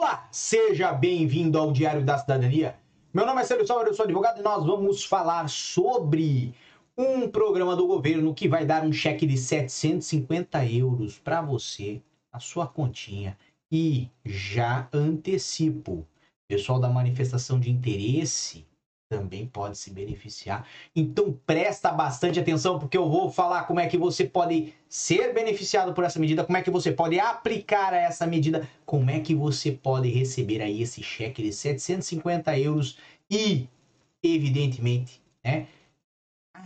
Olá, seja bem-vindo ao Diário da Cidadania. Meu nome é Célio Salvador, eu sou advogado e nós vamos falar sobre um programa do governo que vai dar um cheque de 750 euros para você, a sua continha. E já antecipo, pessoal da manifestação de interesse também pode se beneficiar. Então presta bastante atenção porque eu vou falar como é que você pode ser beneficiado por essa medida, como é que você pode aplicar essa medida, como é que você pode receber aí esse cheque de 750 euros e, evidentemente, né,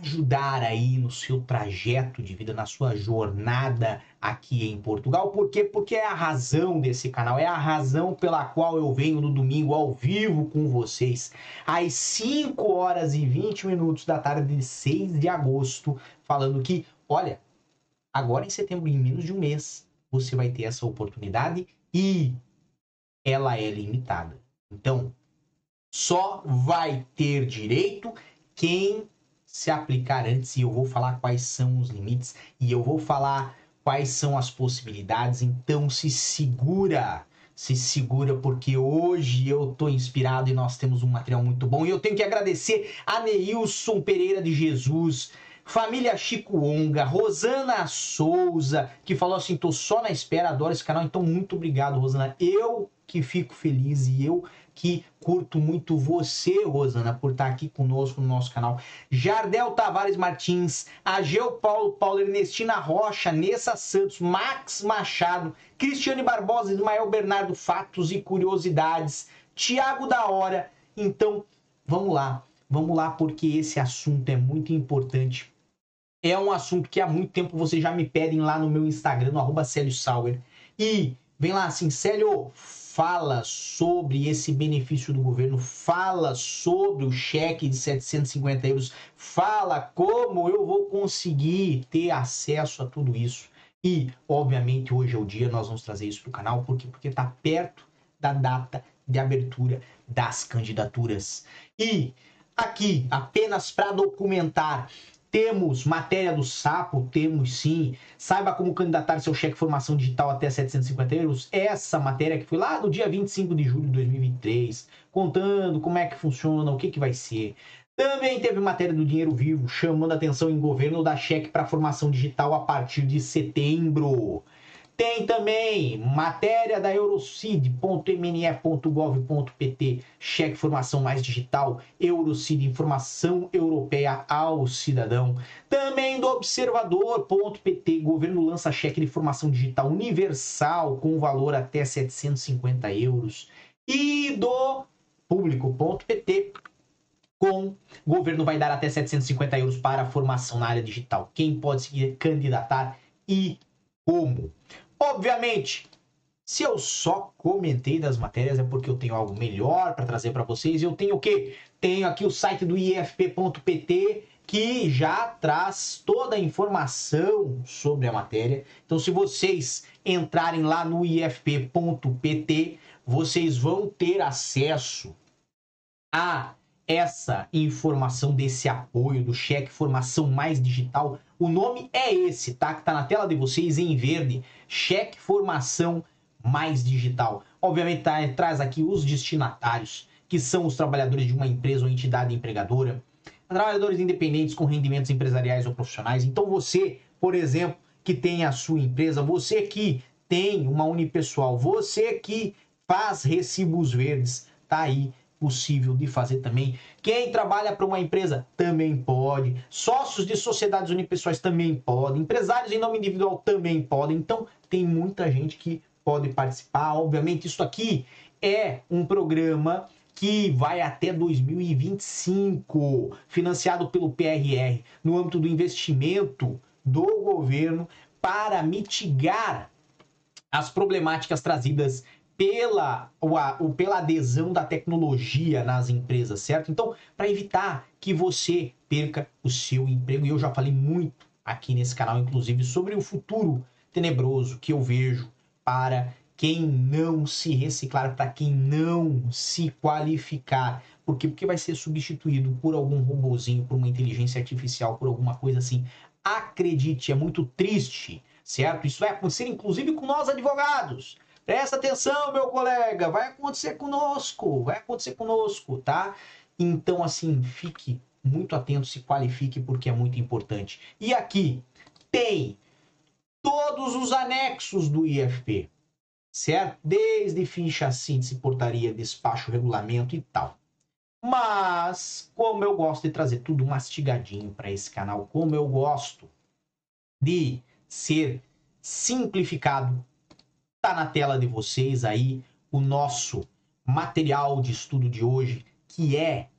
ajudar aí no seu trajeto de vida, na sua jornada aqui em Portugal. Por quê? Porque é a razão desse canal, é a razão pela qual eu venho no domingo ao vivo com vocês, às 5 horas e 20 minutos da tarde de 6 de agosto, falando que, olha, agora em setembro, em menos de um mês, você vai ter essa oportunidade e ela é limitada. Então, só vai ter direito quem se aplicar antes e eu vou falar quais são os limites e eu vou falar quais são as possibilidades. Então se segura, se segura porque hoje eu tô inspirado e nós temos um material muito bom. E eu tenho que agradecer a Neilson Pereira de Jesus, família Chico Onga, Rosana Souza, que falou assim: tô só na espera, adoro esse canal. Então muito obrigado, Rosana. Eu que fico feliz e eu que curto muito você, Rosana, por estar aqui conosco no nosso canal. Jardel Tavares Martins, Ageu Paulo, Paulo Ernestina Rocha, Nessa Santos, Max Machado, Cristiane Barbosa, Ismael Bernardo, Fatos e Curiosidades, Tiago da Hora. Então, vamos lá, vamos lá, porque esse assunto é muito importante. É um assunto que há muito tempo vocês já me pedem lá no meu Instagram, no arroba Célio Sauer. E vem lá assim, Célio, fala sobre esse benefício do governo, fala sobre o cheque de 750 euros, fala como eu vou conseguir ter acesso a tudo isso. E, obviamente, hoje é o dia, nós vamos trazer isso para o canal, porque porque está perto da data de abertura das candidaturas. E aqui, apenas para documentar temos matéria do sapo, temos sim. Saiba como candidatar seu cheque formação digital até 750 euros. Essa matéria que foi lá no dia 25 de julho de 2023, contando como é que funciona, o que, que vai ser. Também teve matéria do Dinheiro Vivo, chamando atenção em governo da cheque para formação digital a partir de setembro. Tem também matéria da eurocid.mne.gov.pt, cheque formação mais digital, Eurocid, informação europeia ao cidadão. Também do observador.pt, governo lança cheque de formação digital universal com valor até 750 euros. E do público.pt, com governo vai dar até 750 euros para formação na área digital. Quem pode se candidatar e como? Obviamente, se eu só comentei das matérias é porque eu tenho algo melhor para trazer para vocês. Eu tenho o quê? Tenho aqui o site do ifp.pt que já traz toda a informação sobre a matéria. Então, se vocês entrarem lá no ifp.pt, vocês vão ter acesso a essa informação desse apoio do cheque formação mais digital. O nome é esse, tá? Que tá na tela de vocês em verde, cheque formação mais digital. Obviamente tá, traz aqui os destinatários, que são os trabalhadores de uma empresa ou entidade empregadora, trabalhadores independentes com rendimentos empresariais ou profissionais. Então você, por exemplo, que tem a sua empresa, você que tem uma unipessoal, você que faz recibos verdes, tá aí possível de fazer também. Quem trabalha para uma empresa também pode. Sócios de sociedades unipessoais também podem. Empresários em nome individual também podem. Então, tem muita gente que pode participar. Obviamente, isso aqui é um programa que vai até 2025, financiado pelo PRR, no âmbito do investimento do governo para mitigar as problemáticas trazidas pela, o, pela adesão da tecnologia nas empresas, certo? Então, para evitar que você perca o seu emprego, e eu já falei muito aqui nesse canal, inclusive, sobre o futuro tenebroso que eu vejo para quem não se reciclar, para quem não se qualificar. Por quê? Porque vai ser substituído por algum robozinho, por uma inteligência artificial, por alguma coisa assim. Acredite, é muito triste, certo? Isso vai acontecer inclusive com nós advogados Presta atenção, meu colega, vai acontecer conosco, vai acontecer conosco, tá? Então, assim, fique muito atento, se qualifique, porque é muito importante. E aqui tem todos os anexos do IFP, certo? Desde ficha, síntese, portaria, despacho, regulamento e tal. Mas, como eu gosto de trazer tudo mastigadinho para esse canal, como eu gosto de ser simplificado, tá na tela de vocês aí o nosso material de estudo de hoje, que é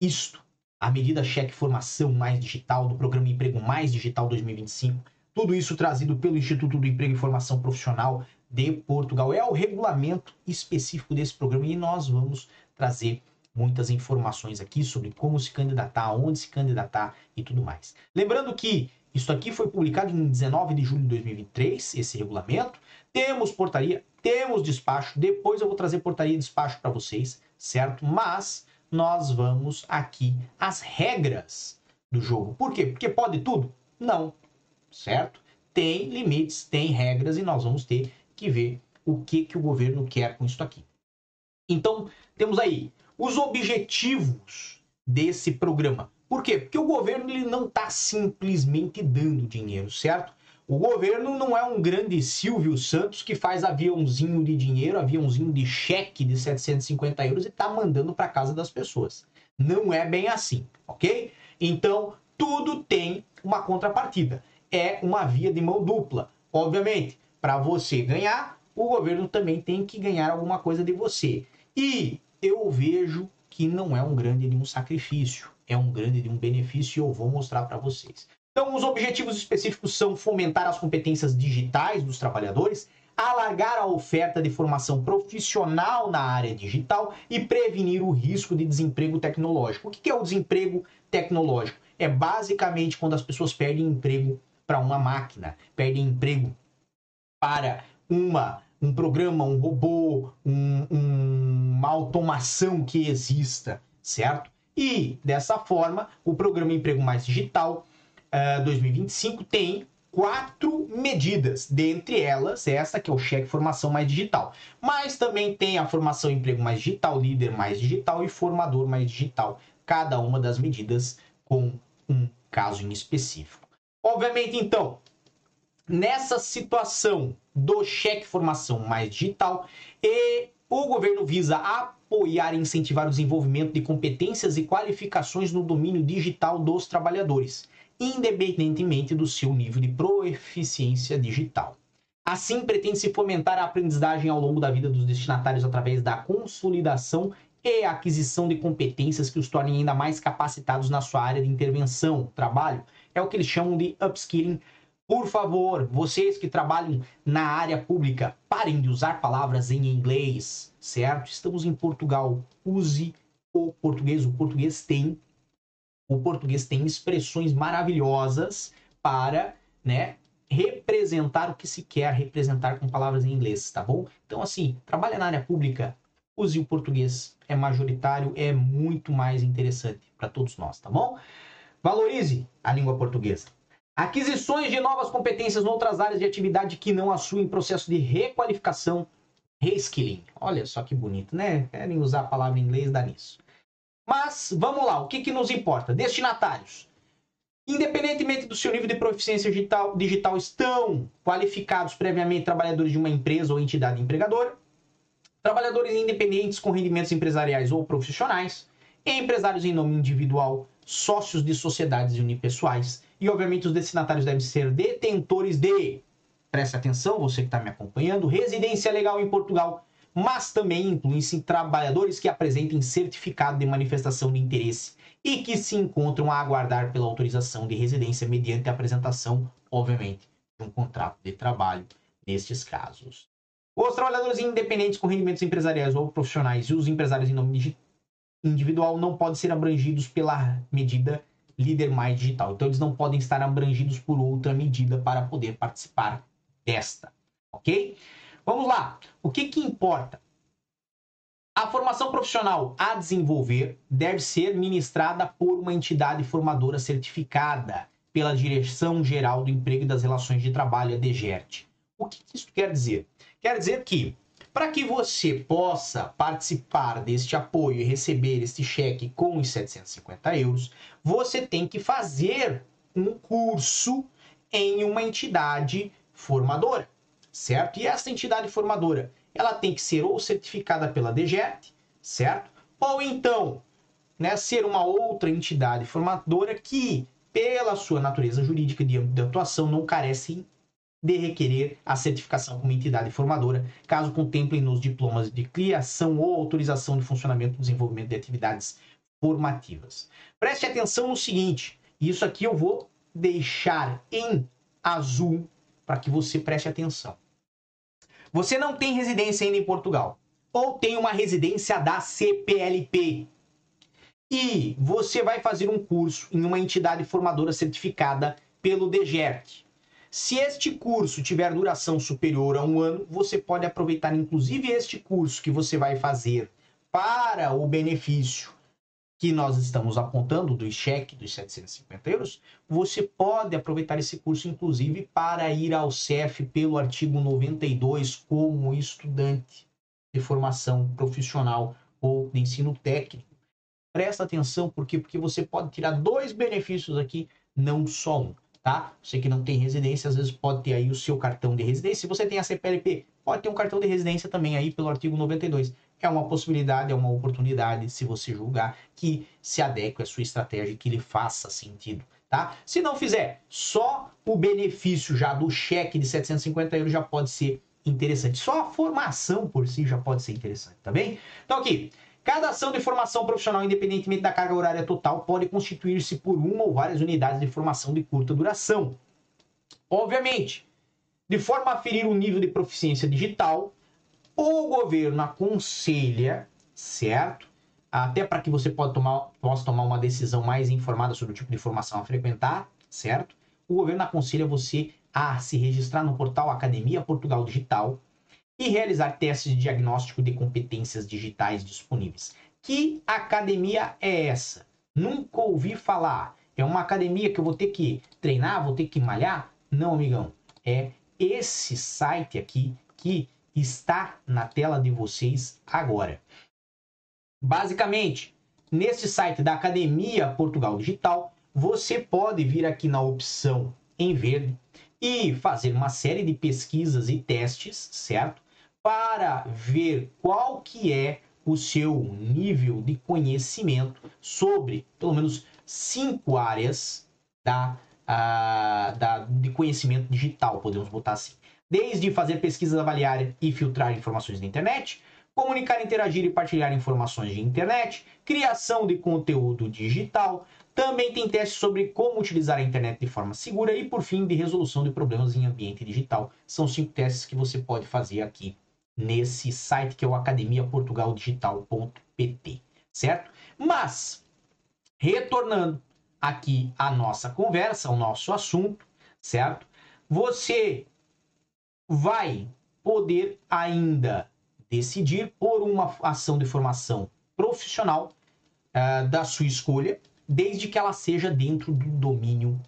isto, a medida cheque formação mais digital do programa Emprego Mais Digital 2025. Tudo isso trazido pelo Instituto do Emprego e Formação Profissional de Portugal. É o regulamento específico desse programa e nós vamos trazer muitas informações aqui sobre como se candidatar, onde se candidatar e tudo mais. Lembrando que isso aqui foi publicado em 19 de julho de 2023, esse regulamento. Temos portaria, temos despacho. Depois eu vou trazer portaria e despacho para vocês, certo? Mas nós vamos aqui as regras do jogo. Por quê? Porque pode tudo? Não, certo? Tem limites, tem regras e nós vamos ter que ver o que, que o governo quer com isso aqui. Então, temos aí os objetivos desse programa. Por quê? Porque o governo ele não está simplesmente dando dinheiro, certo? O governo não é um grande Silvio Santos que faz aviãozinho de dinheiro, aviãozinho de cheque de 750 euros e está mandando para casa das pessoas. Não é bem assim, ok? Então, tudo tem uma contrapartida. É uma via de mão dupla. Obviamente, para você ganhar, o governo também tem que ganhar alguma coisa de você. E eu vejo que não é um grande de um sacrifício é um grande de um benefício e eu vou mostrar para vocês. Então, os objetivos específicos são fomentar as competências digitais dos trabalhadores, alargar a oferta de formação profissional na área digital e prevenir o risco de desemprego tecnológico. O que é o desemprego tecnológico? É basicamente quando as pessoas perdem emprego para uma máquina, perdem emprego para uma, um programa, um robô, um, um, uma automação que exista, certo? E dessa forma, o programa Emprego Mais Digital uh, eh, 2025 tem quatro medidas, dentre elas essa que é o cheque formação mais digital. Mas também tem a formação emprego mais digital, líder mais digital e formador mais digital. Cada uma das medidas com um caso em específico. Obviamente, então, nessa situação do cheque formação mais digital, e o governo visa apoiar e incentivar o desenvolvimento de competências e qualificações no domínio digital dos trabalhadores, independentemente do seu nível de proficiência digital. Assim, pretende-se fomentar a aprendizagem ao longo da vida dos destinatários através da consolidação e aquisição de competências que os tornem ainda mais capacitados na sua área de intervenção, trabalho. É o que eles chamam de upskilling por favor, vocês que trabalham na área pública, parem de usar palavras em inglês, certo? Estamos em Portugal. Use o português. O português tem o português tem expressões maravilhosas para, né, representar o que se quer representar com palavras em inglês, tá bom? Então assim, trabalha na área pública, use o português, é majoritário, é muito mais interessante para todos nós, tá bom? Valorize a língua portuguesa. Aquisições de novas competências em outras áreas de atividade que não assuem processo de requalificação, reskilling. Olha só que bonito, né? Querem usar a palavra em inglês, dá nisso. Mas, vamos lá, o que, que nos importa? Destinatários. Independentemente do seu nível de proficiência digital, digital, estão qualificados previamente trabalhadores de uma empresa ou entidade empregadora, trabalhadores independentes com rendimentos empresariais ou profissionais, empresários em nome individual, sócios de sociedades unipessoais, e, obviamente, os destinatários devem ser detentores de, preste atenção, você que está me acompanhando, residência legal em Portugal, mas também incluem-se trabalhadores que apresentem certificado de manifestação de interesse e que se encontram a aguardar pela autorização de residência mediante a apresentação, obviamente, de um contrato de trabalho nestes casos. Os trabalhadores independentes com rendimentos empresariais ou profissionais e os empresários em nome individual não podem ser abrangidos pela medida líder mais digital. Então, eles não podem estar abrangidos por outra medida para poder participar desta, ok? Vamos lá. O que, que importa? A formação profissional a desenvolver deve ser ministrada por uma entidade formadora certificada pela Direção Geral do Emprego e das Relações de Trabalho, a DGERT. O que isso quer dizer? Quer dizer que para que você possa participar deste apoio e receber este cheque com os 750 euros, você tem que fazer um curso em uma entidade formadora, certo? E essa entidade formadora, ela tem que ser ou certificada pela DGET, certo? Ou então, né, ser uma outra entidade formadora que, pela sua natureza jurídica de, de atuação, não carece de requerer a certificação como entidade formadora, caso contemplem nos diplomas de criação ou autorização de funcionamento e desenvolvimento de atividades formativas. Preste atenção no seguinte, isso aqui eu vou deixar em azul para que você preste atenção. Você não tem residência ainda em Portugal ou tem uma residência da CPLP e você vai fazer um curso em uma entidade formadora certificada pelo DGERT. Se este curso tiver duração superior a um ano, você pode aproveitar inclusive este curso que você vai fazer para o benefício que nós estamos apontando do cheque dos 750 euros, você pode aproveitar esse curso, inclusive, para ir ao CEF pelo artigo 92 como estudante de formação profissional ou de ensino técnico. Presta atenção, por quê? Porque você pode tirar dois benefícios aqui, não só um tá? Você que não tem residência, às vezes pode ter aí o seu cartão de residência. Se você tem a CPLP, pode ter um cartão de residência também aí pelo artigo 92. É uma possibilidade, é uma oportunidade, se você julgar que se adeque à sua estratégia que lhe faça sentido, tá? Se não fizer, só o benefício já do cheque de 750 euros já pode ser interessante. Só a formação por si já pode ser interessante, tá bem? Então aqui, Cada ação de formação profissional, independentemente da carga horária total, pode constituir-se por uma ou várias unidades de formação de curta duração. Obviamente, de forma a aferir o nível de proficiência digital, o governo aconselha, certo? Até para que você tomar, possa tomar uma decisão mais informada sobre o tipo de formação a frequentar, certo? O governo aconselha você a se registrar no portal Academia Portugal Digital, e realizar testes de diagnóstico de competências digitais disponíveis. Que academia é essa? Nunca ouvi falar. É uma academia que eu vou ter que treinar, vou ter que malhar? Não, amigão. É esse site aqui que está na tela de vocês agora. Basicamente, nesse site da Academia Portugal Digital, você pode vir aqui na opção em verde e fazer uma série de pesquisas e testes, certo? para ver qual que é o seu nível de conhecimento sobre pelo menos cinco áreas da, uh, da, de conhecimento digital, podemos botar assim. Desde fazer pesquisas, avaliar e filtrar informações na internet, comunicar, interagir e partilhar informações de internet, criação de conteúdo digital, também tem testes sobre como utilizar a internet de forma segura e, por fim, de resolução de problemas em ambiente digital. São cinco testes que você pode fazer aqui nesse site que é o academiaportugaldigital.pt, certo? Mas, retornando aqui à nossa conversa, ao nosso assunto, certo? Você vai poder ainda decidir por uma ação de formação profissional uh, da sua escolha, desde que ela seja dentro do domínio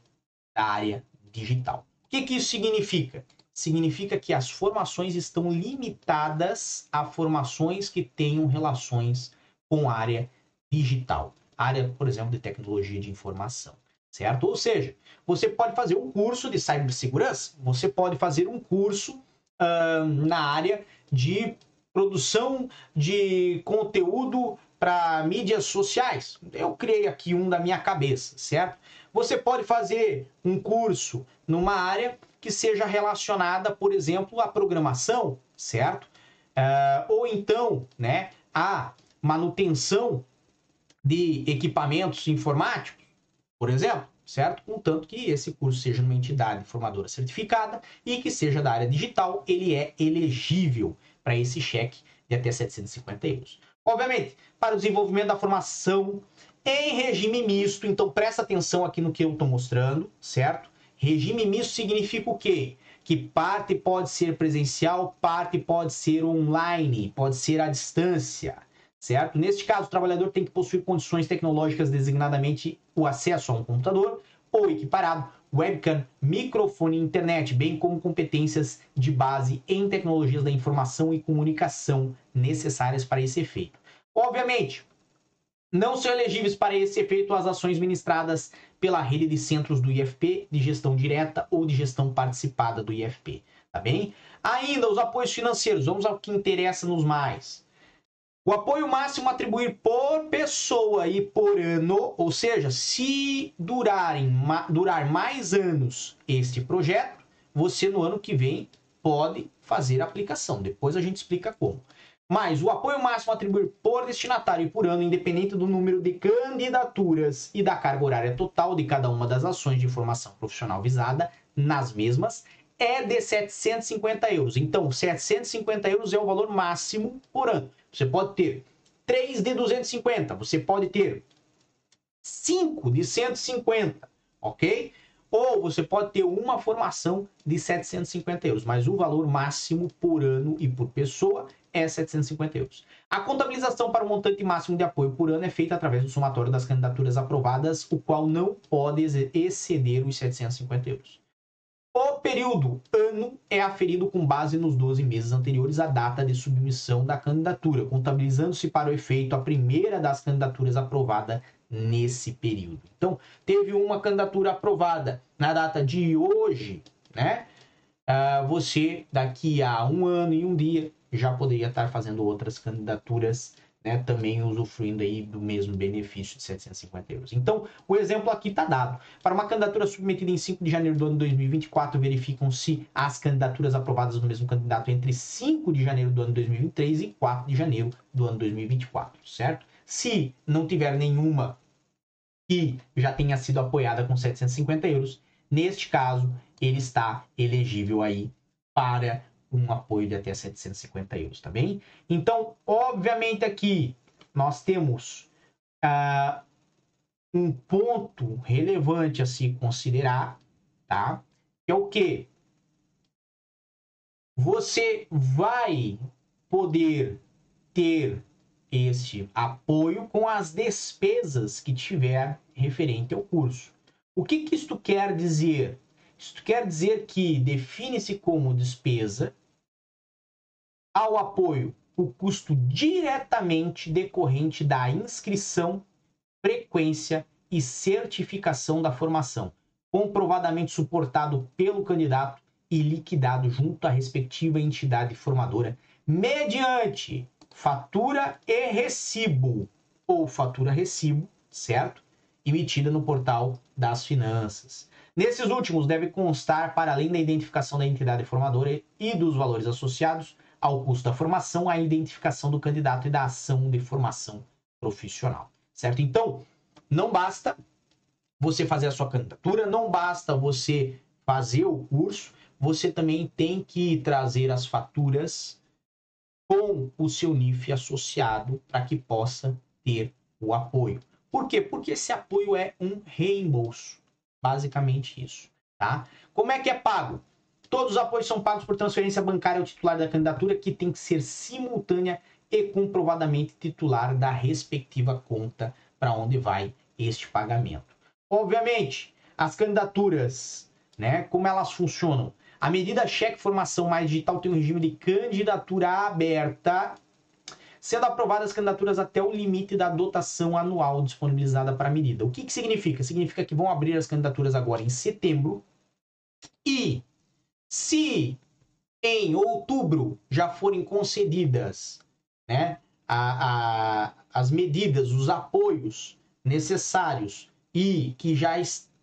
da área digital. O que, que isso significa? significa que as formações estão limitadas a formações que tenham relações com a área digital, área, por exemplo, de tecnologia de informação, certo? Ou seja, você pode fazer um curso de cibersegurança, você pode fazer um curso uh, na área de produção de conteúdo para mídias sociais. Eu criei aqui um da minha cabeça, certo? Você pode fazer um curso numa área que seja relacionada, por exemplo, à programação, certo? Uh, ou então, né, a manutenção de equipamentos informáticos, por exemplo, certo? Contanto que esse curso seja numa entidade formadora certificada e que seja da área digital, ele é elegível para esse cheque de até 750 euros. Obviamente, para o desenvolvimento da formação em regime misto, então presta atenção aqui no que eu estou mostrando, certo? Regime misto significa o quê? Que parte pode ser presencial, parte pode ser online, pode ser à distância, certo? Neste caso, o trabalhador tem que possuir condições tecnológicas, designadamente o acesso a um computador ou equiparado, webcam, microfone e internet, bem como competências de base em tecnologias da informação e comunicação necessárias para esse efeito. Obviamente, não são elegíveis para esse efeito as ações ministradas pela rede de centros do IFP, de gestão direta ou de gestão participada do IFP, tá bem? Ainda os apoios financeiros, vamos ao que interessa-nos mais. O apoio máximo atribuir por pessoa e por ano, ou seja, se durarem, durar mais anos este projeto, você no ano que vem pode fazer a aplicação. Depois a gente explica como. Mas o apoio máximo atribuir por destinatário e por ano, independente do número de candidaturas e da carga horária total de cada uma das ações de formação profissional visada nas mesmas, é de 750 euros. Então, 750 euros é o valor máximo por ano. Você pode ter 3 de 250, você pode ter 5 de 150, ok? Ou você pode ter uma formação de 750 euros, mas o valor máximo por ano e por pessoa é 750 euros. A contabilização para o montante máximo de apoio por ano é feita através do somatório das candidaturas aprovadas, o qual não pode exceder os 750 euros. O período ano é aferido com base nos 12 meses anteriores à data de submissão da candidatura, contabilizando-se para o efeito a primeira das candidaturas aprovada nesse período. Então, teve uma candidatura aprovada na data de hoje, né? Uh, você, daqui a um ano e um dia, já poderia estar fazendo outras candidaturas né, também usufruindo aí do mesmo benefício de 750 euros. Então, o exemplo aqui está dado. Para uma candidatura submetida em 5 de janeiro do ano 2024, verificam-se as candidaturas aprovadas do mesmo candidato entre 5 de janeiro do ano 2023 e 4 de janeiro do ano 2024, certo? Se não tiver nenhuma que já tenha sido apoiada com 750 euros, neste caso, ele está elegível aí para um apoio de até 750 euros, tá bem? Então, obviamente aqui nós temos uh, um ponto relevante a se considerar, tá? Que é o que? Você vai poder ter este apoio com as despesas que tiver referente ao curso. O que, que isto quer dizer? Isto quer dizer que define-se como despesa ao apoio o custo diretamente decorrente da inscrição, frequência e certificação da formação, comprovadamente suportado pelo candidato e liquidado junto à respectiva entidade formadora, mediante fatura e recibo ou fatura recibo, certo? Emitida no portal das finanças. Nesses últimos deve constar, para além da identificação da entidade formadora e dos valores associados, ao custo da formação, a identificação do candidato e da ação de formação profissional, certo? Então, não basta você fazer a sua candidatura, não basta você fazer o curso, você também tem que trazer as faturas com o seu NIF associado para que possa ter o apoio. Por quê? Porque esse apoio é um reembolso. Basicamente isso, tá? Como é que é pago? Todos os apoios são pagos por transferência bancária ao titular da candidatura, que tem que ser simultânea e comprovadamente titular da respectiva conta para onde vai este pagamento. Obviamente, as candidaturas, né, como elas funcionam? A medida cheque formação mais digital tem um regime de candidatura aberta, sendo aprovadas as candidaturas até o limite da dotação anual disponibilizada para a medida. O que, que significa? Significa que vão abrir as candidaturas agora em setembro e se em outubro já forem concedidas né, a, a, as medidas, os apoios necessários e que já,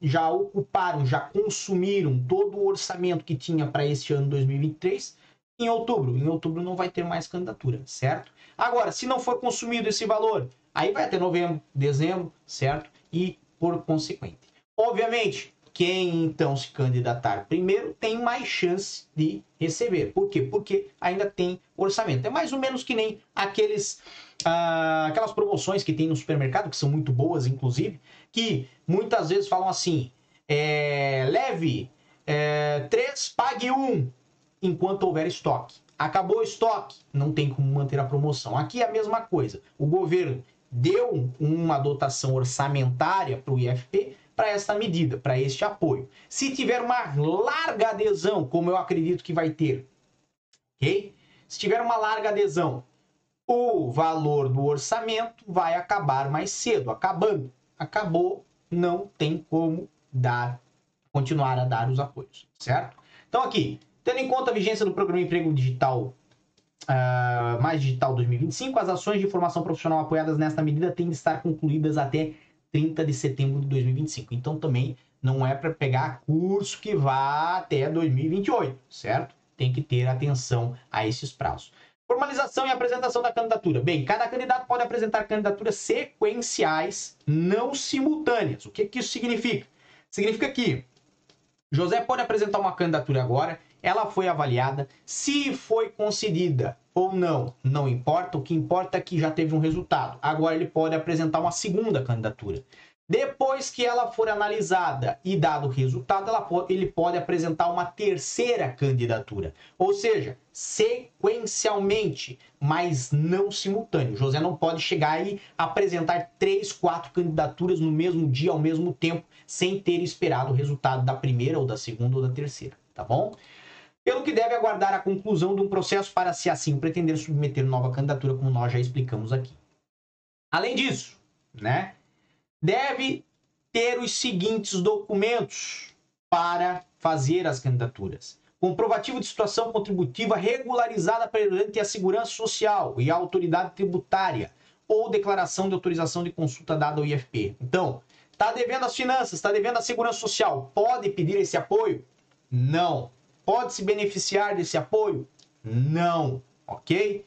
já ocuparam, já consumiram todo o orçamento que tinha para este ano 2023, em outubro. Em outubro não vai ter mais candidatura, certo? Agora, se não for consumido esse valor, aí vai até novembro, dezembro, certo? E por consequente. Obviamente, quem então se candidatar primeiro tem mais chance de receber. Por quê? Porque ainda tem orçamento. É mais ou menos que nem aqueles, ah, aquelas promoções que tem no supermercado, que são muito boas, inclusive, que muitas vezes falam assim: é, leve é, três, pague um, enquanto houver estoque. Acabou o estoque, não tem como manter a promoção. Aqui é a mesma coisa. O governo deu uma dotação orçamentária para o IFP para essa medida, para este apoio. Se tiver uma larga adesão, como eu acredito que vai ter, ok? Se tiver uma larga adesão, o valor do orçamento vai acabar mais cedo, acabando. Acabou, não tem como dar, continuar a dar os apoios, certo? Então aqui, tendo em conta a vigência do Programa Emprego Digital uh, Mais Digital 2025, as ações de formação profissional apoiadas nesta medida têm de estar concluídas até 30 de setembro de 2025. Então também não é para pegar curso que vá até 2028, certo? Tem que ter atenção a esses prazos. Formalização e apresentação da candidatura. Bem, cada candidato pode apresentar candidaturas sequenciais, não simultâneas. O que, que isso significa? Significa que José pode apresentar uma candidatura agora, ela foi avaliada, se foi concedida ou não, não importa, o que importa é que já teve um resultado. Agora ele pode apresentar uma segunda candidatura. Depois que ela for analisada e dado o resultado, pode, ele pode apresentar uma terceira candidatura. Ou seja, sequencialmente, mas não simultâneo. José não pode chegar e apresentar três, quatro candidaturas no mesmo dia, ao mesmo tempo, sem ter esperado o resultado da primeira, ou da segunda, ou da terceira. Tá bom? Pelo que deve aguardar a conclusão de um processo para, se assim pretender, submeter nova candidatura, como nós já explicamos aqui. Além disso, né? deve ter os seguintes documentos para fazer as candidaturas: comprovativo de situação contributiva regularizada perante a Segurança Social e a autoridade tributária ou declaração de autorização de consulta dada ao IFP. Então, está devendo as finanças, está devendo a Segurança Social, pode pedir esse apoio? Não. Pode se beneficiar desse apoio? Não. Ok?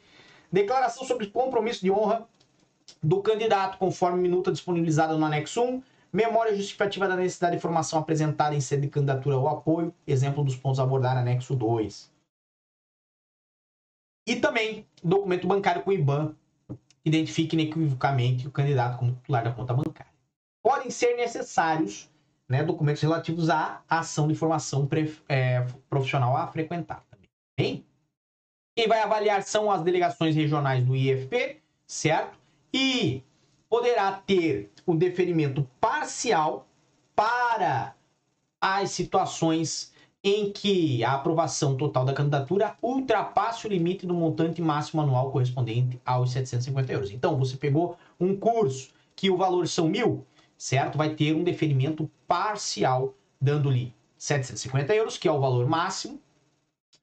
Declaração sobre compromisso de honra do candidato, conforme minuta disponibilizada no anexo 1, memória justificativa da necessidade de informação apresentada em sede de candidatura ou apoio, exemplo dos pontos a abordar, anexo 2. E também documento bancário com IBAN, que identifique inequivocamente o candidato como titular da conta bancária. Podem ser necessários né, documentos relativos à ação de formação é, profissional a frequentar também. Bem? Quem vai avaliar são as delegações regionais do IFP, certo? e poderá ter um deferimento parcial para as situações em que a aprovação total da candidatura ultrapasse o limite do montante máximo anual correspondente aos 750 euros. Então, você pegou um curso que o valor são mil, certo? Vai ter um deferimento parcial, dando-lhe 750 euros, que é o valor máximo,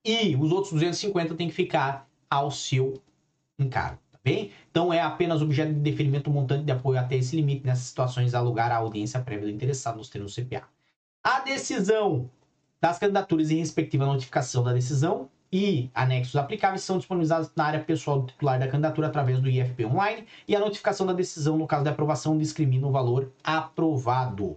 e os outros 250 tem que ficar ao seu encargo. Bem, então é apenas objeto de deferimento montante de apoio até esse limite nessas situações a lugar à audiência prévia do interessado nos termos do CPA. A decisão das candidaturas e respectiva notificação da decisão e anexos aplicáveis são disponibilizados na área pessoal do titular da candidatura através do IFP Online e a notificação da decisão no caso de aprovação discrimina o valor aprovado.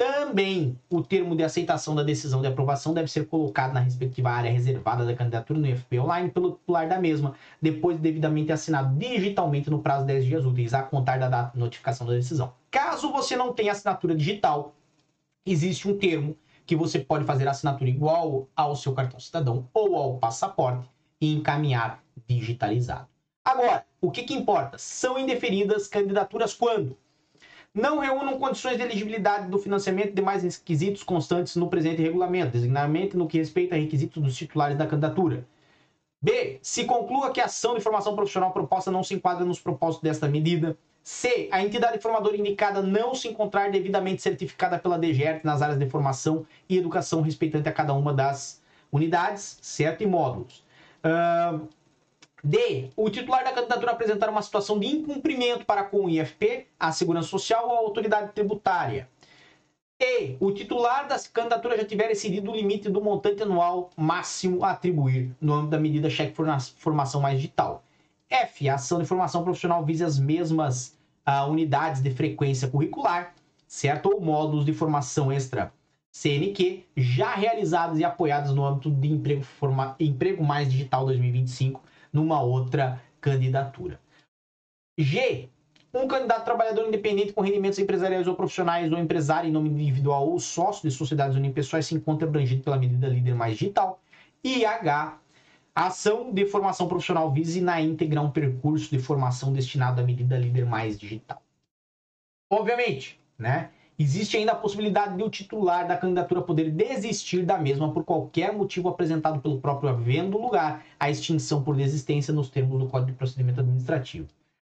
Também o termo de aceitação da decisão de aprovação deve ser colocado na respectiva área reservada da candidatura no IFP Online pelo titular da mesma, depois de devidamente assinado digitalmente no prazo de 10 dias úteis a contar da data de notificação da decisão. Caso você não tenha assinatura digital, existe um termo que você pode fazer assinatura igual ao seu cartão cidadão ou ao passaporte e encaminhar digitalizado. Agora, o que, que importa? São indeferidas candidaturas quando? não reúnam condições de elegibilidade do financiamento e demais requisitos constantes no presente regulamento, designadamente no que respeita a requisitos dos titulares da candidatura. B. Se conclua que a ação de formação profissional proposta não se enquadra nos propósitos desta medida. C. A entidade formadora indicada não se encontrar devidamente certificada pela DGERT nas áreas de formação e educação respeitante a cada uma das unidades, certo? E módulos. Uh, D. O titular da candidatura apresentar uma situação de incumprimento para com o IFP, a Segurança Social ou a autoridade tributária. E. O titular da candidatura já tiver excedido o limite do montante anual máximo a atribuir no âmbito da medida cheque formação mais digital. F. A ação de formação profissional visa as mesmas uh, unidades de frequência curricular, certo? Ou módulos de formação extra CNQ já realizados e apoiados no âmbito de emprego, forma, emprego mais digital 2025 numa outra candidatura. G. Um candidato trabalhador independente com rendimentos empresariais ou profissionais ou empresário em nome individual ou sócio de sociedades unipessoais se encontra abrangido pela medida líder mais digital. E H. A ação de formação profissional vise na íntegra um percurso de formação destinado à medida líder mais digital. Obviamente, né? existe ainda a possibilidade de o titular da candidatura poder desistir da mesma por qualquer motivo apresentado pelo próprio havendo lugar à extinção por desistência nos termos do Código de Procedimento Administrativo.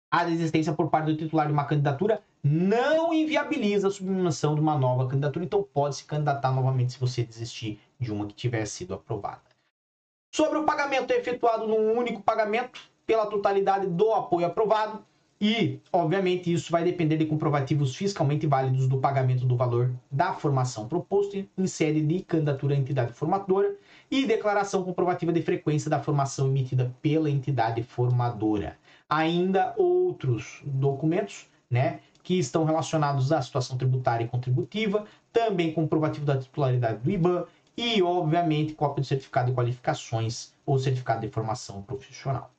A desistência por parte do titular de uma candidatura não inviabiliza a submissão de uma nova candidatura, então pode se candidatar novamente se você desistir de uma que tiver sido aprovada. Sobre o pagamento efetuado num único pagamento pela totalidade do apoio aprovado, e, obviamente, isso vai depender de comprovativos fiscalmente válidos do pagamento do valor da formação proposto em sede de candidatura à entidade formadora e declaração comprovativa de frequência da formação emitida pela entidade formadora. Ainda outros documentos, né, que estão relacionados à situação tributária e contributiva, também comprovativo da titularidade do IBAN e, obviamente, cópia do certificado de qualificações ou certificado de formação profissional.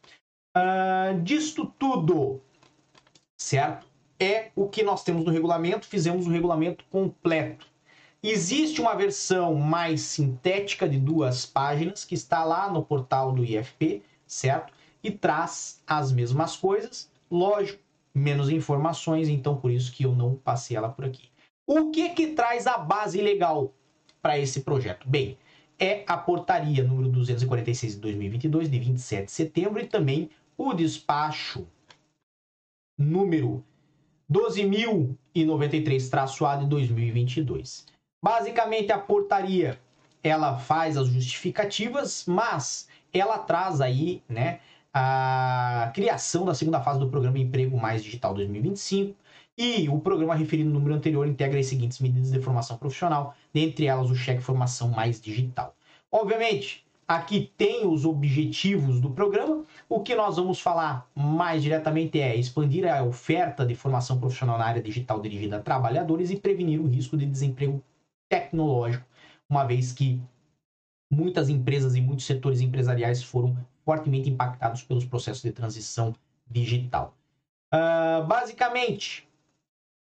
Uh, disto tudo, certo? É o que nós temos no regulamento, fizemos o regulamento completo. Existe uma versão mais sintética de duas páginas que está lá no portal do IFP, certo? E traz as mesmas coisas, lógico, menos informações, então por isso que eu não passei ela por aqui. O que que traz a base legal para esse projeto? Bem, é a portaria número 246 de 2022 de 27 de setembro e também o despacho número 12.093-A de 2022. Basicamente, a portaria ela faz as justificativas, mas ela traz aí, né, a criação da segunda fase do programa Emprego Mais Digital 2025 e o programa referido no número anterior integra as seguintes medidas de formação profissional, dentre elas o cheque formação mais digital. Obviamente, Aqui tem os objetivos do programa. O que nós vamos falar mais diretamente é expandir a oferta de formação profissional na área digital dirigida a trabalhadores e prevenir o risco de desemprego tecnológico, uma vez que muitas empresas e muitos setores empresariais foram fortemente impactados pelos processos de transição digital. Uh, basicamente,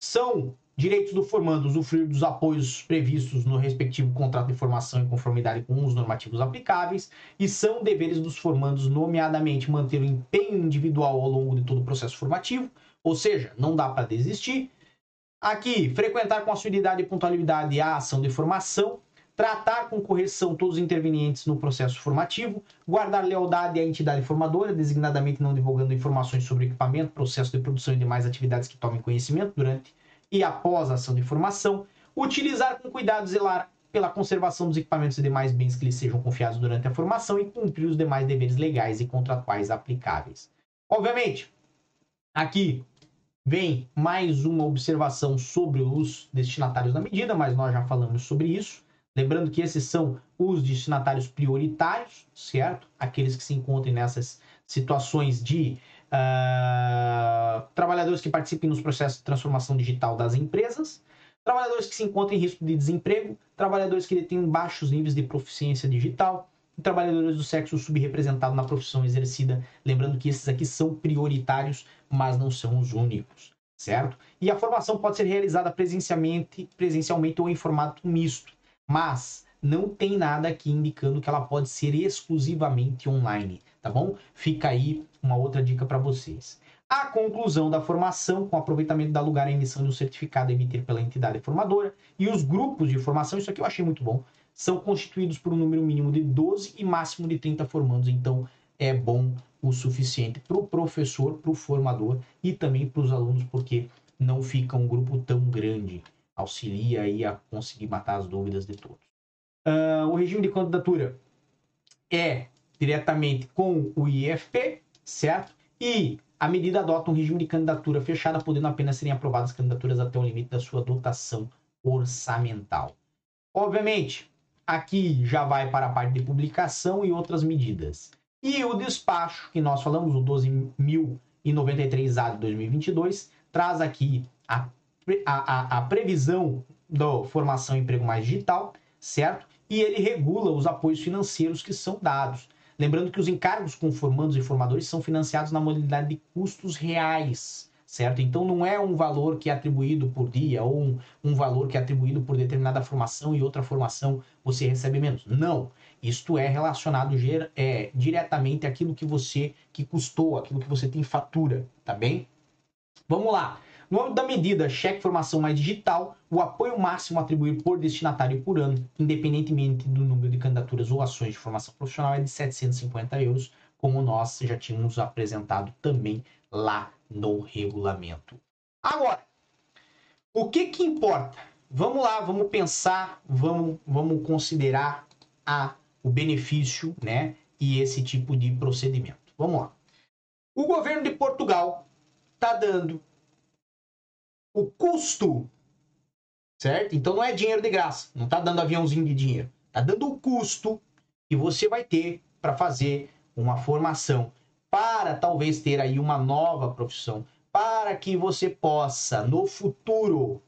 são Direitos do formando usufruir dos apoios previstos no respectivo contrato de formação em conformidade com os normativos aplicáveis e são deveres dos formandos, nomeadamente, manter o empenho individual ao longo de todo o processo formativo, ou seja, não dá para desistir. Aqui, frequentar com assiduidade e pontualidade a ação de formação, tratar com correção todos os intervenientes no processo formativo, guardar lealdade à entidade formadora, designadamente não divulgando informações sobre equipamento, processo de produção e demais atividades que tomem conhecimento durante e após a ação de formação, utilizar com cuidado zelar pela conservação dos equipamentos e demais bens que lhes sejam confiados durante a formação e cumprir os demais deveres legais e contratuais aplicáveis. Obviamente, aqui vem mais uma observação sobre os destinatários da medida, mas nós já falamos sobre isso. Lembrando que esses são os destinatários prioritários, certo? Aqueles que se encontram nessas situações de uh, trabalhadores que participem nos processos de transformação digital das empresas, trabalhadores que se encontram em risco de desemprego, trabalhadores que detêm baixos níveis de proficiência digital, trabalhadores do sexo subrepresentado na profissão exercida. Lembrando que esses aqui são prioritários, mas não são os únicos, certo? E a formação pode ser realizada presencialmente, presencialmente ou em formato misto, mas não tem nada aqui indicando que ela pode ser exclusivamente online, tá bom? Fica aí uma outra dica para vocês. A conclusão da formação, com aproveitamento da lugar à emissão de um certificado emitido pela entidade formadora, e os grupos de formação, isso aqui eu achei muito bom, são constituídos por um número mínimo de 12 e máximo de 30 formandos, então é bom o suficiente para o professor, para o formador e também para os alunos, porque não fica um grupo tão grande. Auxilia aí a conseguir matar as dúvidas de todos. Uh, o regime de candidatura é diretamente com o IFP, certo? E a medida adota um regime de candidatura fechada, podendo apenas serem aprovadas candidaturas até o limite da sua dotação orçamental. Obviamente, aqui já vai para a parte de publicação e outras medidas. E o despacho que nós falamos, o 12.093A de 2022, traz aqui a, a, a previsão da formação emprego mais digital, certo? E ele regula os apoios financeiros que são dados. Lembrando que os encargos com formandos e formadores são financiados na modalidade de custos reais, certo? Então não é um valor que é atribuído por dia ou um, um valor que é atribuído por determinada formação e outra formação você recebe menos. Não. Isto é relacionado é, diretamente àquilo que você que custou, aquilo que você tem fatura, tá bem? Vamos lá. No âmbito da medida cheque formação mais digital, o apoio máximo atribuído por destinatário por ano, independentemente do número de candidaturas ou ações de formação profissional, é de 750 euros, como nós já tínhamos apresentado também lá no regulamento. Agora, o que que importa? Vamos lá, vamos pensar, vamos, vamos considerar a, o benefício, né, e esse tipo de procedimento. Vamos lá. O governo de Portugal está dando o custo, certo? Então não é dinheiro de graça, não está dando aviãozinho de dinheiro, está dando o custo que você vai ter para fazer uma formação, para talvez ter aí uma nova profissão, para que você possa no futuro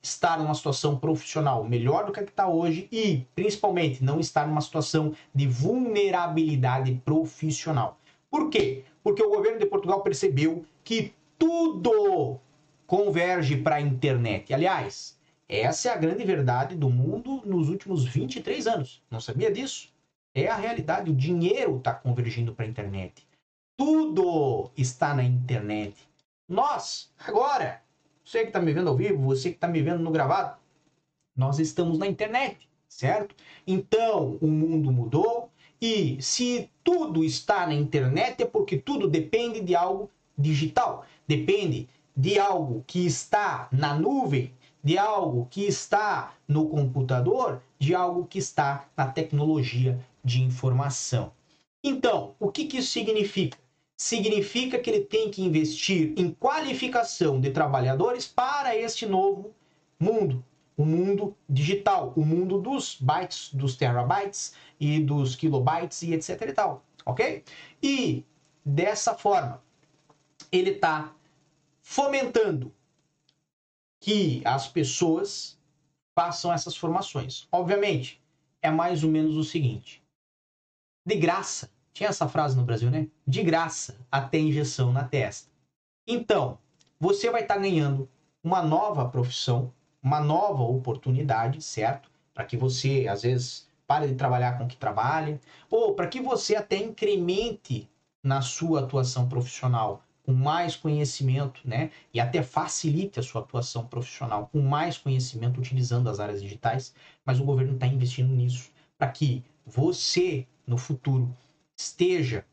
estar numa situação profissional melhor do que a que está hoje e, principalmente, não estar numa situação de vulnerabilidade profissional. Por quê? Porque o governo de Portugal percebeu que tudo converge para a internet. Aliás, essa é a grande verdade do mundo nos últimos 23 anos. Não sabia disso? É a realidade. O dinheiro está convergindo para a internet. Tudo está na internet. Nós, agora, você que está me vendo ao vivo, você que está me vendo no gravado, nós estamos na internet, certo? Então, o mundo mudou e se tudo está na internet é porque tudo depende de algo digital, depende de algo que está na nuvem, de algo que está no computador, de algo que está na tecnologia de informação. Então, o que, que isso significa? significa que ele tem que investir em qualificação de trabalhadores para este novo mundo, o mundo digital, o mundo dos bytes, dos terabytes e dos kilobytes e etc e tal, ok? E dessa forma ele está fomentando que as pessoas façam essas formações. Obviamente, é mais ou menos o seguinte: de graça tinha essa frase no Brasil, né? De graça até injeção na testa. Então, você vai estar tá ganhando uma nova profissão, uma nova oportunidade, certo? Para que você, às vezes, pare de trabalhar com o que trabalha, ou para que você até incremente na sua atuação profissional com mais conhecimento, né? E até facilite a sua atuação profissional com mais conhecimento utilizando as áreas digitais. Mas o governo está investindo nisso para que você, no futuro, esteja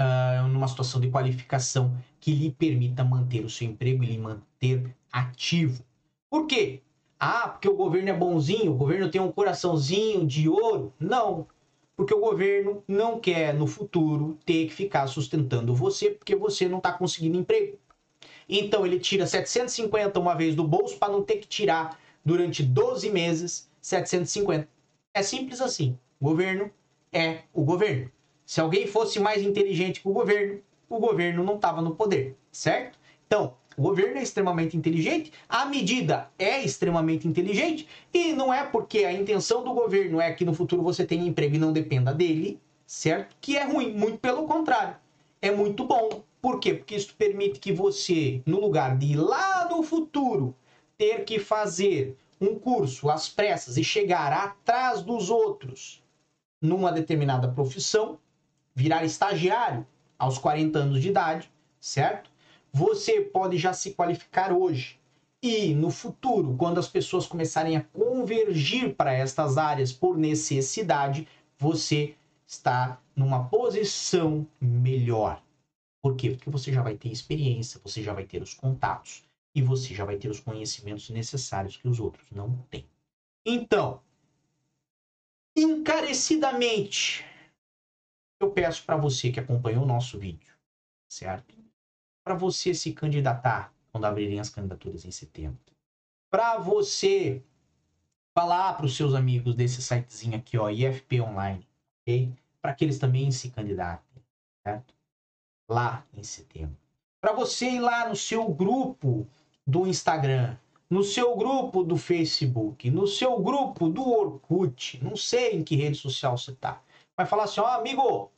uh, numa situação de qualificação que lhe permita manter o seu emprego e lhe manter ativo. Por quê? Ah, porque o governo é bonzinho, o governo tem um coraçãozinho de ouro? Não. Porque o governo não quer no futuro ter que ficar sustentando você porque você não está conseguindo emprego. Então ele tira 750 uma vez do bolso para não ter que tirar durante 12 meses 750. É simples assim. O governo é o governo. Se alguém fosse mais inteligente que o governo, o governo não estava no poder, certo? Então, o governo é extremamente inteligente, a medida é extremamente inteligente, e não é porque a intenção do governo é que no futuro você tenha emprego e não dependa dele, certo? Que é ruim, muito pelo contrário. É muito bom. Por quê? Porque isso permite que você, no lugar de ir lá no futuro ter que fazer um curso às pressas e chegar atrás dos outros numa determinada profissão, virar estagiário aos 40 anos de idade, certo? Você pode já se qualificar hoje. E no futuro, quando as pessoas começarem a convergir para estas áreas por necessidade, você está numa posição melhor. Por quê? Porque você já vai ter experiência, você já vai ter os contatos e você já vai ter os conhecimentos necessários que os outros não têm. Então, encarecidamente, eu peço para você que acompanhou o nosso vídeo, certo? Para você se candidatar quando abrirem as candidaturas em setembro. Para você falar para os seus amigos desse sitezinho aqui, ó, IFP Online, ok? Para que eles também se candidatem, certo? Lá em setembro. Para você ir lá no seu grupo do Instagram, no seu grupo do Facebook, no seu grupo do Orkut, não sei em que rede social você está vai falar assim, ó, oh, amigo,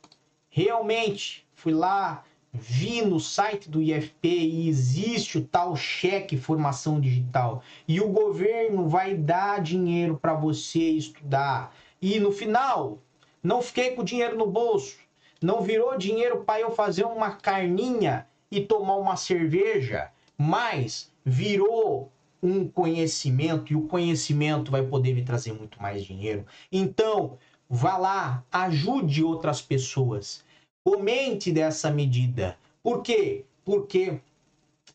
realmente fui lá, vi no site do IFP e existe o tal cheque formação digital e o governo vai dar dinheiro para você estudar e no final não fiquei com dinheiro no bolso, não virou dinheiro para eu fazer uma carninha e tomar uma cerveja, mas virou um conhecimento e o conhecimento vai poder me trazer muito mais dinheiro. Então, vá lá, ajude outras pessoas. Comente dessa medida. Por quê? Porque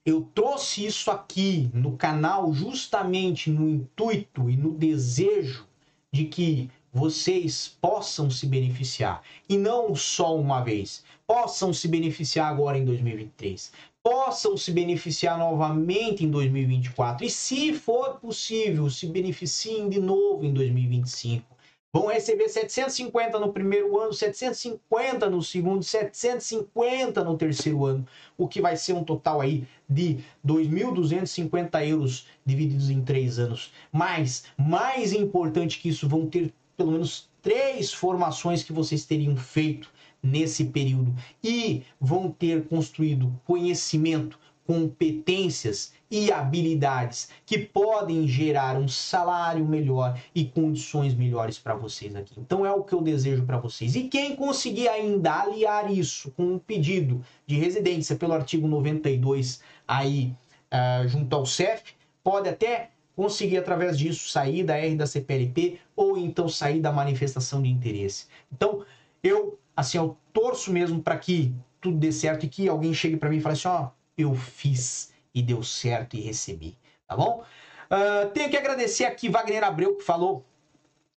eu trouxe isso aqui no canal justamente no intuito e no desejo de que vocês possam se beneficiar. E não só uma vez, possam se beneficiar agora em 2023, possam se beneficiar novamente em 2024 e, se for possível, se beneficiem de novo em 2025 vão receber 750 no primeiro ano, 750 no segundo, 750 no terceiro ano, o que vai ser um total aí de 2.250 euros divididos em três anos. Mas, mais importante que isso, vão ter pelo menos três formações que vocês teriam feito nesse período e vão ter construído conhecimento, competências e habilidades que podem gerar um salário melhor e condições melhores para vocês aqui. Então é o que eu desejo para vocês. E quem conseguir ainda aliar isso com um pedido de residência pelo artigo 92 aí uh, junto ao CEF, pode até conseguir através disso sair da R da CPLP ou então sair da manifestação de interesse. Então, eu assim, eu torço mesmo para que tudo dê certo e que alguém chegue para mim e fale assim, ó, oh, eu fiz e deu certo e recebi, tá bom? Uh, tenho que agradecer aqui Wagner Abreu, que falou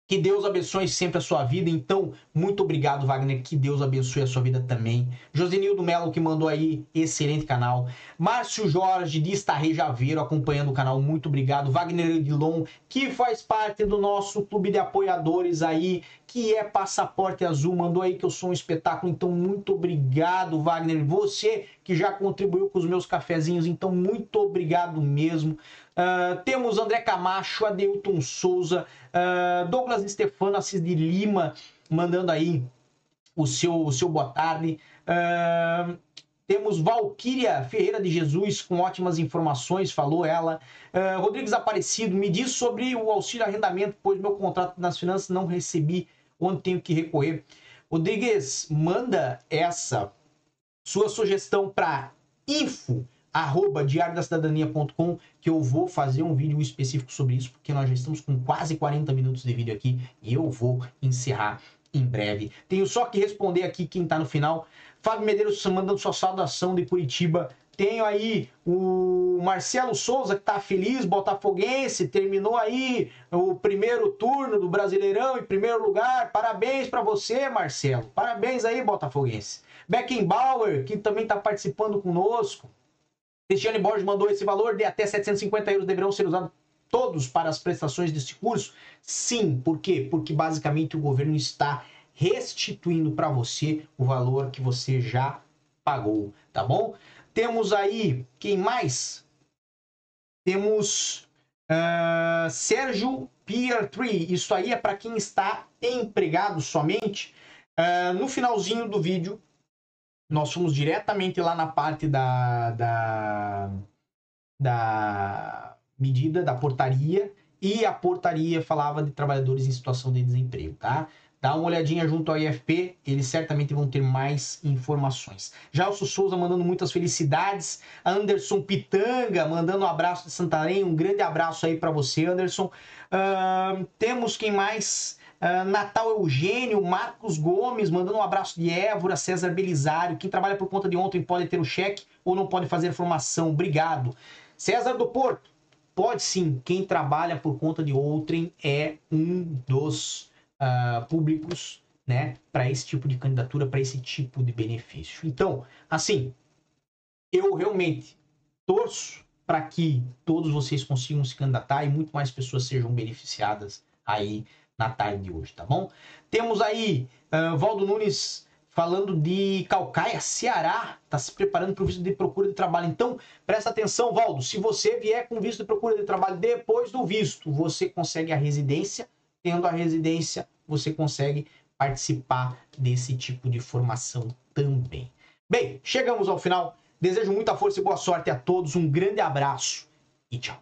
que Deus abençoe sempre a sua vida. Então, muito obrigado, Wagner. Que Deus abençoe a sua vida também. Josenildo Melo, que mandou aí, excelente canal. Márcio Jorge, de Estarrei Javeiro, acompanhando o canal. Muito obrigado. Wagner Edilon, que faz parte do nosso clube de apoiadores aí, que é Passaporte Azul. Mandou aí que eu sou um espetáculo. Então, muito obrigado, Wagner. Você que já contribuiu com os meus cafezinhos. Então, muito obrigado mesmo. Uh, temos André Camacho, Adeilton Souza, uh, Douglas Stefano, Assis de Lima, mandando aí o seu, o seu boa tarde. Uh, temos Valquíria Ferreira de Jesus com ótimas informações, falou ela. Uh, Rodrigues Aparecido, me diz sobre o auxílio arrendamento, pois meu contrato nas finanças não recebi, onde tenho que recorrer. Rodrigues, manda essa sua sugestão para info arroba diariodacidadania.com que eu vou fazer um vídeo específico sobre isso, porque nós já estamos com quase 40 minutos de vídeo aqui e eu vou encerrar em breve. Tenho só que responder aqui quem está no final. Fábio Medeiros mandando sua saudação de Curitiba. Tenho aí o Marcelo Souza, que está feliz, botafoguense, terminou aí o primeiro turno do Brasileirão em primeiro lugar. Parabéns para você, Marcelo. Parabéns aí, botafoguense. Beckenbauer, que também está participando conosco. Cristiane Borges mandou esse valor de até 750 euros deverão ser usados todos para as prestações deste curso? Sim, por quê? Porque basicamente o governo está restituindo para você o valor que você já pagou, tá bom? Temos aí, quem mais? Temos uh, Sérgio Pier 3. Isso aí é para quem está empregado somente. Uh, no finalzinho do vídeo, nós fomos diretamente lá na parte da, da, da medida, da portaria, e a portaria falava de trabalhadores em situação de desemprego, tá? Dá uma olhadinha junto ao IFP, eles certamente vão ter mais informações. Já o Souza mandando muitas felicidades. Anderson Pitanga mandando um abraço de Santarém. Um grande abraço aí para você, Anderson. Uh, temos quem mais? Uh, Natal Eugênio, Marcos Gomes, mandando um abraço de Évora, César Belisário. Quem trabalha por conta de ontem pode ter o cheque ou não pode fazer formação. Obrigado. César do Porto, pode sim. Quem trabalha por conta de outrem é um dos uh, públicos né, para esse tipo de candidatura, para esse tipo de benefício. Então, assim, eu realmente torço para que todos vocês consigam se candidatar e muito mais pessoas sejam beneficiadas aí na tarde de hoje, tá bom? Temos aí uh, Valdo Nunes falando de Calcaia, Ceará, está se preparando para o visto de procura de trabalho. Então, presta atenção, Valdo, se você vier com visto de procura de trabalho depois do visto, você consegue a residência. Tendo a residência, você consegue participar desse tipo de formação também. Bem, chegamos ao final. Desejo muita força e boa sorte a todos. Um grande abraço e tchau.